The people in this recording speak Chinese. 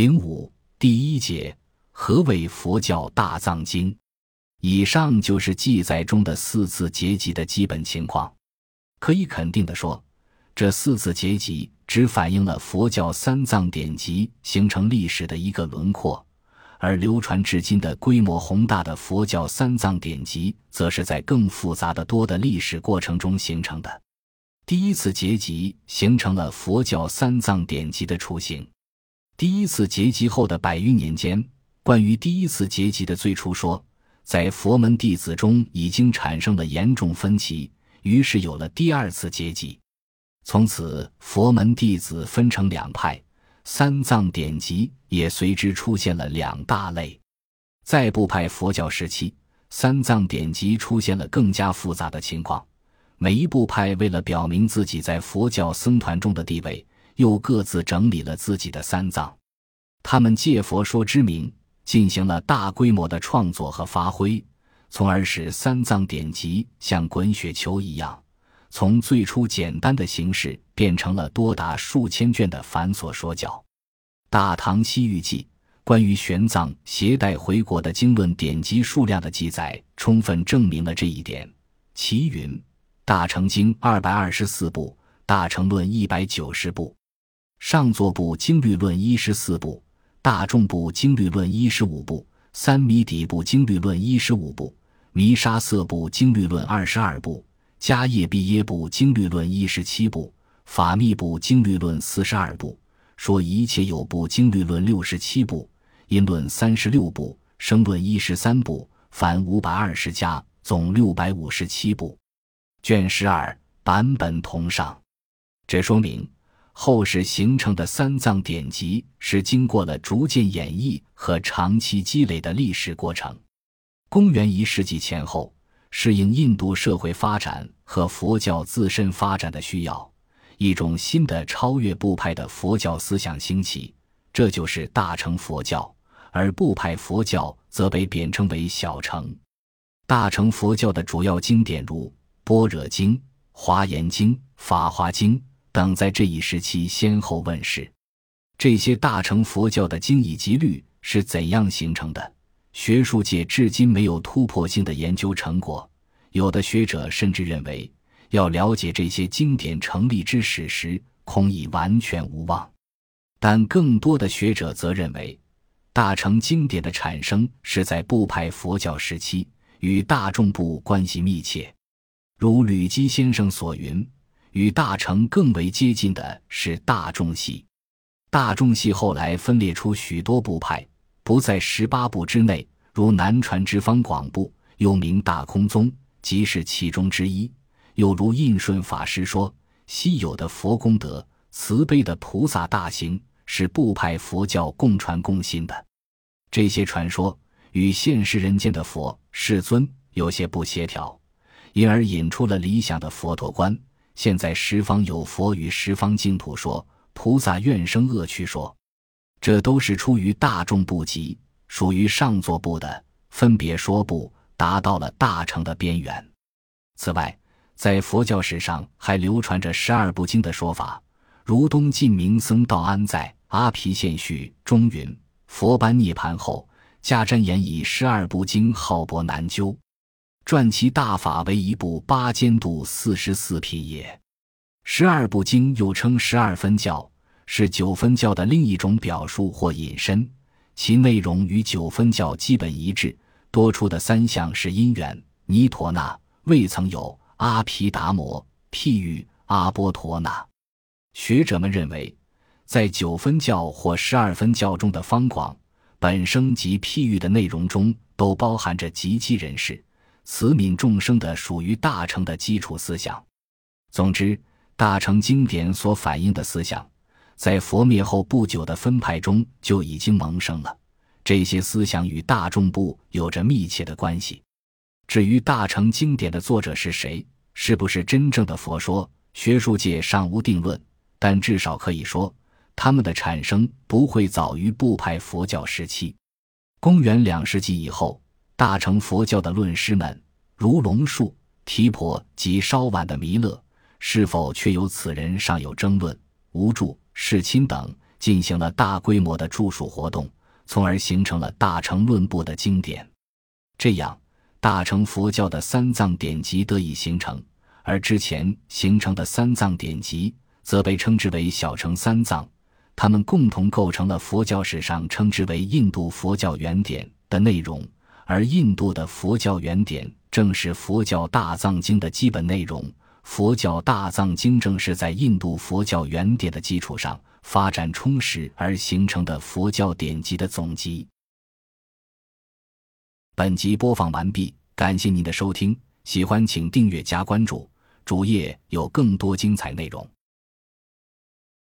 零五第一节，何谓佛教大藏经？以上就是记载中的四字结集的基本情况。可以肯定的说，这四字结集只反映了佛教三藏典籍形成历史的一个轮廓，而流传至今的规模宏大的佛教三藏典籍，则是在更复杂的多的历史过程中形成的。第一次结集形成了佛教三藏典籍的雏形。第一次结集后的百余年间，关于第一次结集的最初说，在佛门弟子中已经产生了严重分歧，于是有了第二次结集。从此，佛门弟子分成两派，三藏典籍也随之出现了两大类。在部派佛教时期，三藏典籍出现了更加复杂的情况，每一部派为了表明自己在佛教僧团中的地位。又各自整理了自己的三藏，他们借佛说之名进行了大规模的创作和发挥，从而使三藏典籍像滚雪球一样，从最初简单的形式变成了多达数千卷的繁琐说教。《大唐西域记》关于玄奘携带回国的经论典籍数量的记载，充分证明了这一点。其云：《大乘经》二百二十四部，《大乘论》一百九十部。上座部经律论一十四部，大众部经律论一十五部，三弥底部经律论一十五部，弥沙色部经律论二十二部，迦叶毕耶部经律论一十七部，法密部经律论四十二部，说一切有部经律论六十七部，因论三十六部，生论一十三部，凡五百二十家，总六百五十七部，卷十二版本同上，这说明。后世形成的三藏典籍是经过了逐渐演绎和长期积累的历史过程。公元一世纪前后，适应印度社会发展和佛教自身发展的需要，一种新的超越部派的佛教思想兴起，这就是大乘佛教。而部派佛教则被贬称为小乘。大乘佛教的主要经典如《般若经》《华严经》《法华经》。等在这一时期先后问世，这些大乘佛教的经义集律是怎样形成的？学术界至今没有突破性的研究成果。有的学者甚至认为，要了解这些经典成立之史时，恐已完全无望。但更多的学者则认为，大乘经典的产生是在部派佛教时期，与大众部关系密切。如吕基先生所云。与大乘更为接近的是大众系，大众系后来分裂出许多部派，不在十八部之内，如南传之方广部，又名大空宗，即是其中之一；又如印顺法师说，稀有的佛功德、慈悲的菩萨大行，是部派佛教共传共信的。这些传说与现实人间的佛世尊有些不协调，因而引出了理想的佛陀观。现在十方有佛与十方净土说，菩萨愿生恶趣说，这都是出于大众部及，属于上座部的分别说部，达到了大乘的边缘。此外，在佛教史上还流传着十二部经的说法，如东晋明僧道安在《阿毗县序》中云：“佛般涅盘后，迦旃延以十二部经浩博难究。”传其大法为一部八间度四十四品也。十二部经又称十二分教，是九分教的另一种表述或引申。其内容与九分教基本一致，多出的三项是因缘、尼陀那、未曾有、阿毗达摩、譬喻、阿波陀那。学者们认为，在九分教或十二分教中的方广、本生及譬喻的内容中，都包含着极其人士。慈悯众生的属于大乘的基础思想。总之，大乘经典所反映的思想，在佛灭后不久的分派中就已经萌生了。这些思想与大众部有着密切的关系。至于大乘经典的作者是谁，是不是真正的佛说，学术界尚无定论。但至少可以说，他们的产生不会早于部派佛教时期。公元两世纪以后。大乘佛教的论师们，如龙树、提婆及稍晚的弥勒，是否确有此人尚有争论。无著、世亲等进行了大规模的著述活动，从而形成了大乘论部的经典。这样，大乘佛教的三藏典籍得以形成，而之前形成的三藏典籍则被称之为小乘三藏。它们共同构成了佛教史上称之为印度佛教原典的内容，而印度的佛教原典正是佛教大藏经的基本内容。佛教大藏经正是在印度佛教原典的基础上发展充实而形成的佛教典籍的总集。本集播放完毕，感谢您的收听，喜欢请订阅加关注，主页有更多精彩内容。